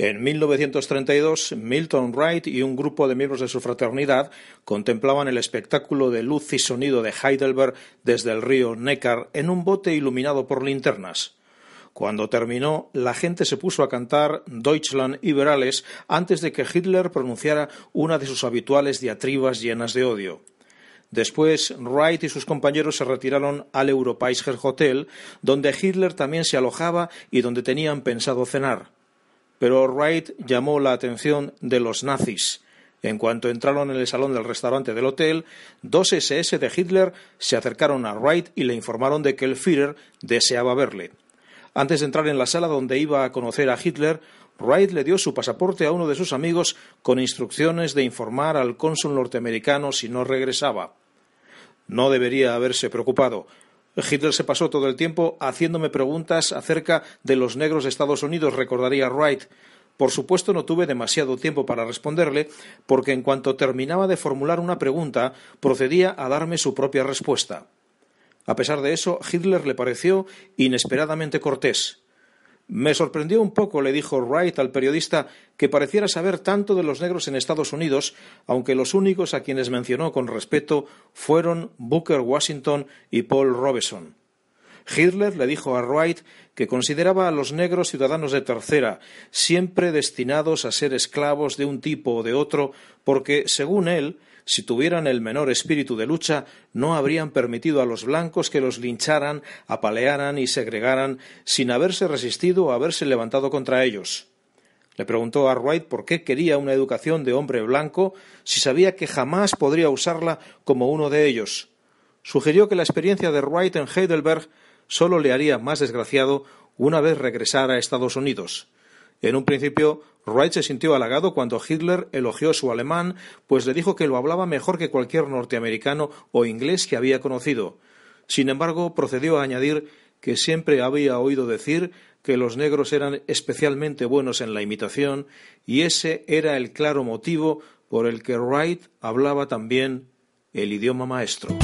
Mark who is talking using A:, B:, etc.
A: En 1932, Milton Wright y un grupo de miembros de su fraternidad contemplaban el espectáculo de luz y sonido de Heidelberg desde el río Neckar en un bote iluminado por linternas. Cuando terminó, la gente se puso a cantar Deutschland Liberales antes de que Hitler pronunciara una de sus habituales diatribas llenas de odio. Después, Wright y sus compañeros se retiraron al Europeisker Hotel, donde Hitler también se alojaba y donde tenían pensado cenar. Pero Wright llamó la atención de los nazis. En cuanto entraron en el salón del restaurante del hotel, dos SS de Hitler se acercaron a Wright y le informaron de que el Führer deseaba verle. Antes de entrar en la sala donde iba a conocer a Hitler, Wright le dio su pasaporte a uno de sus amigos con instrucciones de informar al cónsul norteamericano si no regresaba. No debería haberse preocupado. Hitler se pasó todo el tiempo haciéndome preguntas acerca de los negros de Estados Unidos, recordaría Wright. Por supuesto no tuve demasiado tiempo para responderle, porque en cuanto terminaba de formular una pregunta, procedía a darme su propia respuesta. A pesar de eso, Hitler le pareció inesperadamente cortés. Me sorprendió un poco, le dijo Wright al periodista, que pareciera saber tanto de los negros en Estados Unidos, aunque los únicos a quienes mencionó con respeto fueron Booker Washington y Paul Robeson. Hitler le dijo a Wright que consideraba a los negros ciudadanos de tercera, siempre destinados a ser esclavos de un tipo o de otro, porque, según él, si tuvieran el menor espíritu de lucha, no habrían permitido a los blancos que los lincharan, apalearan y segregaran sin haberse resistido o haberse levantado contra ellos. Le preguntó a Wright por qué quería una educación de hombre blanco si sabía que jamás podría usarla como uno de ellos. Sugirió que la experiencia de Wright en Heidelberg solo le haría más desgraciado una vez regresara a Estados Unidos. En un principio, Wright se sintió halagado cuando Hitler elogió su alemán, pues le dijo que lo hablaba mejor que cualquier norteamericano o inglés que había conocido. Sin embargo, procedió a añadir que siempre había oído decir que los negros eran especialmente buenos en la imitación, y ese era el claro motivo por el que Wright hablaba también el idioma maestro.